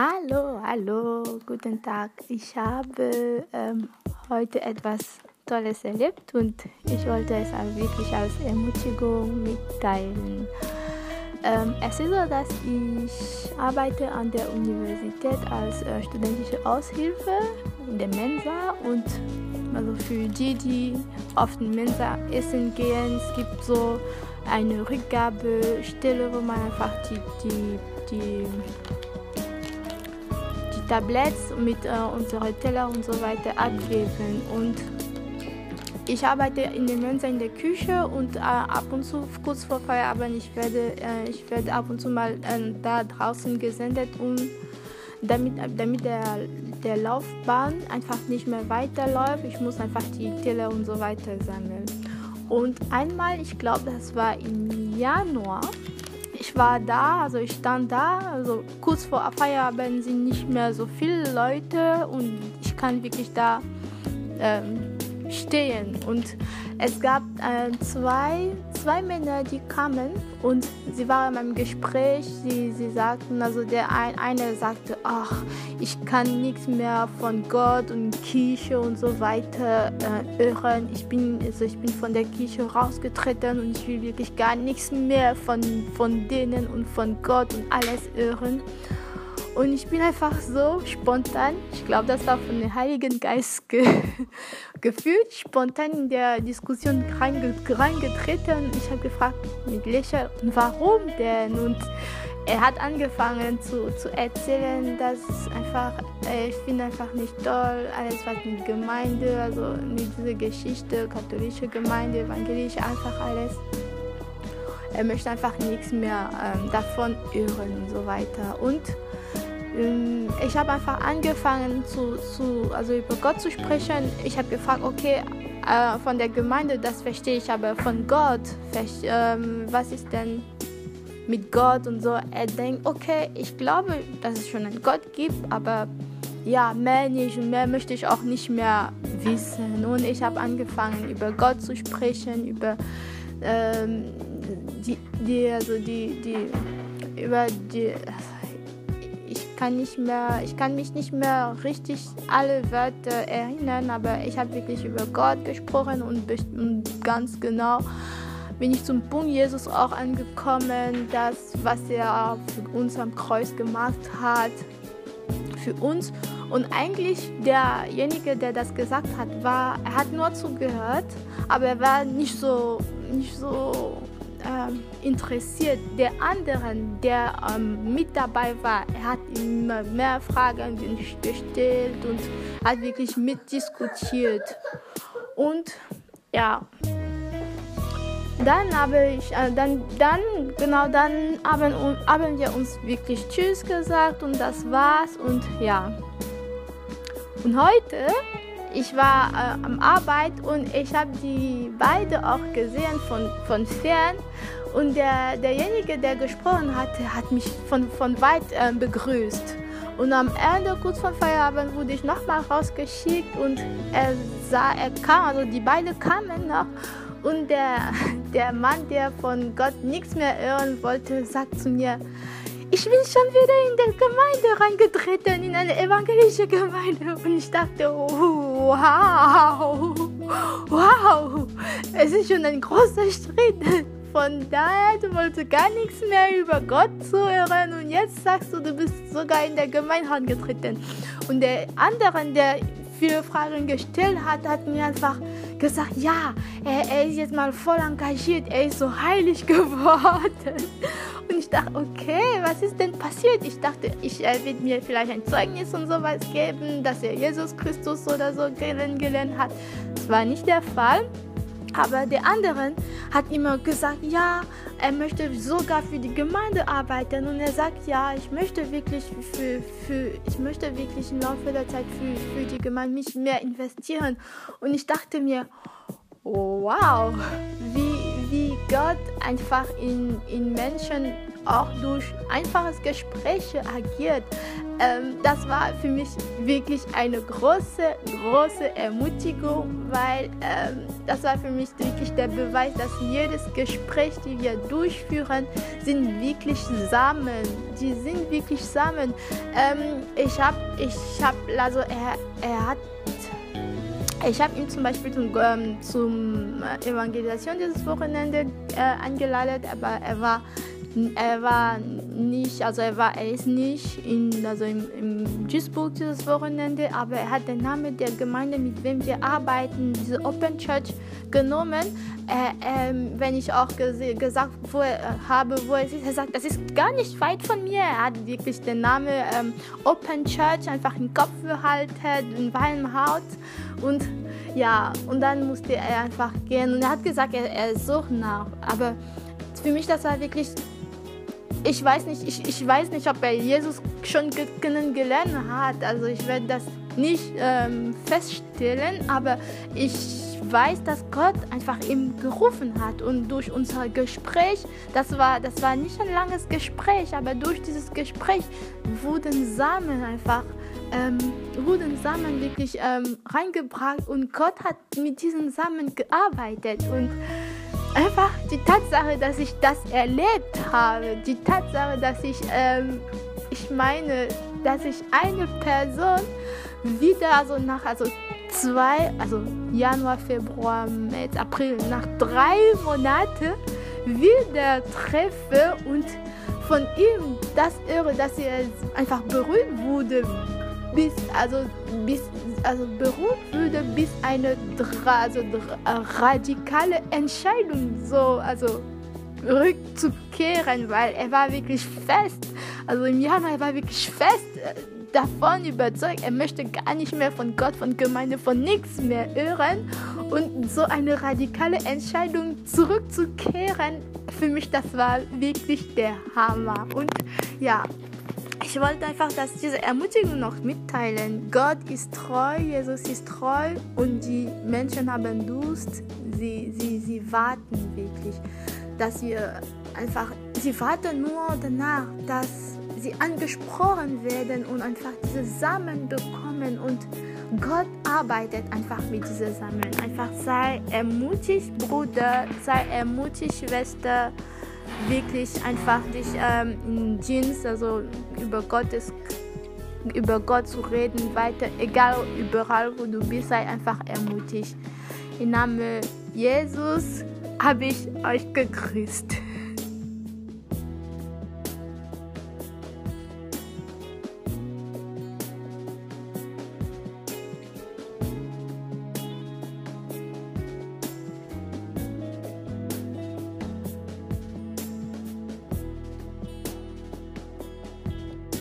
Hallo, hallo, guten Tag. Ich habe ähm, heute etwas Tolles erlebt und ich wollte es auch wirklich als Ermutigung mitteilen. Ähm, es ist so, dass ich arbeite an der Universität als äh, studentische Aushilfe in der Mensa und also für die, die auf den Mensa essen gehen, es gibt so eine Rückgabestelle, wo man einfach die, die, die Tabletts mit äh, unseren Teller und so weiter abgeben. Und ich arbeite in der Mensa in der Küche und äh, ab und zu, kurz vor Feierabend, ich werde, äh, ich werde ab und zu mal äh, da draußen gesendet, um damit, damit der, der Laufbahn einfach nicht mehr weiterläuft. Ich muss einfach die Teller und so weiter sammeln. Und einmal, ich glaube, das war im Januar, ich war da, also ich stand da, also kurz vor Feierabend sind nicht mehr so viele Leute und ich kann wirklich da ähm, stehen. Und es gab äh, zwei, zwei Männer, die kamen und sie waren meinem Gespräch. Sie, sie sagten, also der ein, eine sagte, ach, ich kann nichts mehr von Gott und Kirche und so weiter äh, hören. Ich bin, also ich bin von der Kirche rausgetreten und ich will wirklich gar nichts mehr von, von denen und von Gott und alles hören. Und ich bin einfach so spontan, ich glaube, das war von dem Heiligen Geist ge gefühlt, spontan in der Diskussion reingetreten. Ich habe gefragt mit Lächeln, warum denn? Und er hat angefangen zu, zu erzählen, dass einfach, äh, ich finde einfach nicht toll, alles was mit Gemeinde, also mit dieser Geschichte, katholische Gemeinde, evangelische, einfach alles. Er möchte einfach nichts mehr ähm, davon hören und so weiter. Und ich habe einfach angefangen zu, zu, also über Gott zu sprechen. Ich habe gefragt, okay, äh, von der Gemeinde, das verstehe ich, aber von Gott, ähm, was ist denn mit Gott und so? Er denkt, okay, ich glaube, dass es schon einen Gott gibt, aber ja, mehr nicht und mehr möchte ich auch nicht mehr wissen. Und ich habe angefangen, über Gott zu sprechen, über ähm, die, die, also die, die, über die, kann nicht mehr, ich kann mich nicht mehr richtig alle Wörter erinnern, aber ich habe wirklich über Gott gesprochen und, ganz genau bin ich zum Punkt Jesus auch angekommen, das, was er für uns am Kreuz gemacht hat, für uns. Und eigentlich derjenige, der das gesagt hat, war, er hat nur zugehört, aber er war nicht so, nicht so interessiert. Der andere, der ähm, mit dabei war, er hat immer mehr Fragen gestellt und hat wirklich mitdiskutiert. Und ja, dann habe ich, äh, dann, dann, genau dann haben, haben wir uns wirklich Tschüss gesagt und das war's und ja. Und heute ich war äh, am Arbeit und ich habe die beide auch gesehen von, von fern. Und der, derjenige, der gesprochen hatte, hat mich von, von weit äh, begrüßt. Und am Ende, kurz vor Feierabend, wurde ich nochmal rausgeschickt und er sah, er kam, also die beiden kamen noch. Und der, der Mann, der von Gott nichts mehr hören wollte, sagt zu mir, ich bin schon wieder in der Gemeinde reingetreten, in eine evangelische Gemeinde. Und ich dachte, wow, wow, es ist schon ein großer Schritt. Von daher, du wolltest gar nichts mehr über Gott zuhören und jetzt sagst du, du bist sogar in der Gemeinde reingetreten. Und der andere, der viele Fragen gestellt hat, hat mir einfach gesagt, ja, er, er, ist jetzt mal voll engagiert, er ist so heilig geworden. Und ich dachte, okay, was ist denn passiert? Ich dachte, ich, er wird mir vielleicht ein Zeugnis und sowas geben, dass er Jesus Christus oder so kennengelernt hat. Das war nicht der Fall. Aber der andere hat immer gesagt, ja, er möchte sogar für die Gemeinde arbeiten und er sagt, ja, ich möchte wirklich für, für ich möchte wirklich im Laufe der Zeit für, für die Gemeinde mich mehr investieren. Und ich dachte mir, wow, wie, wie Gott einfach in, in Menschen auch durch einfaches Gespräche agiert. Ähm, das war für mich wirklich eine große, große Ermutigung, weil ähm, das war für mich wirklich der Beweis, dass jedes Gespräch, die wir durchführen, sind wirklich Samen. Die sind wirklich Samen. Ähm, ich habe, ich habe, also er, er hat ich habe ihn zum Beispiel zum, ähm, zum Evangelisation dieses Wochenende äh, eingeladen, aber er war er war nicht, also er war, er ist nicht in, also im, im Duisburg dieses Wochenende, aber er hat den Namen der Gemeinde, mit wem wir arbeiten, diese Open Church genommen. Äh, äh, wenn ich auch gesagt wo er, habe, wo er ist, er sagt, das ist gar nicht weit von mir. Er hat wirklich den Namen ähm, Open Church einfach im Kopf behalten, in Weinhaut und ja, und dann musste er einfach gehen und er hat gesagt, er, er sucht nach, aber für mich das war wirklich ich weiß nicht, ich, ich weiß nicht, ob er Jesus schon kennengelernt hat. Also ich werde das nicht ähm, feststellen, aber ich weiß, dass Gott einfach ihm gerufen hat und durch unser Gespräch, das war, das war nicht ein langes Gespräch, aber durch dieses Gespräch wurden Samen einfach, ähm, wurden Samen wirklich ähm, reingebracht und Gott hat mit diesen Samen gearbeitet und einfach die Tatsache, dass ich das erlebt habe, die Tatsache, dass ich, ähm, ich meine, dass ich eine Person wieder, also nach, also zwei, also Januar, Februar, März, April, nach drei Monaten wieder treffe und von ihm das irre, dass er einfach berührt wurde, bis, also, bis, also berührt würde, bis eine also, radikale Entscheidung so, also rückzukehren, weil er war wirklich fest, also im Januar er war wirklich fest äh, davon überzeugt, er möchte gar nicht mehr von Gott, von Gemeinde, von nichts mehr hören. Und so eine radikale Entscheidung zurückzukehren, für mich das war wirklich der Hammer. Und ja, ich wollte einfach, dass diese Ermutigung noch mitteilen. Gott ist treu, Jesus ist treu und die Menschen haben Durst. Sie, sie, sie warten wirklich, dass wir einfach, sie warten nur danach, dass sie angesprochen werden und einfach diese Samen bekommen und Gott arbeitet einfach mit diesen Samen. Einfach sei ermutigt, Bruder, sei ermutigt, Schwester wirklich einfach dich ähm, in Dienst, also über Gottes über Gott zu reden, weiter, egal überall wo du bist, sei einfach ermutigt. Im Namen Jesus habe ich euch gegrüßt.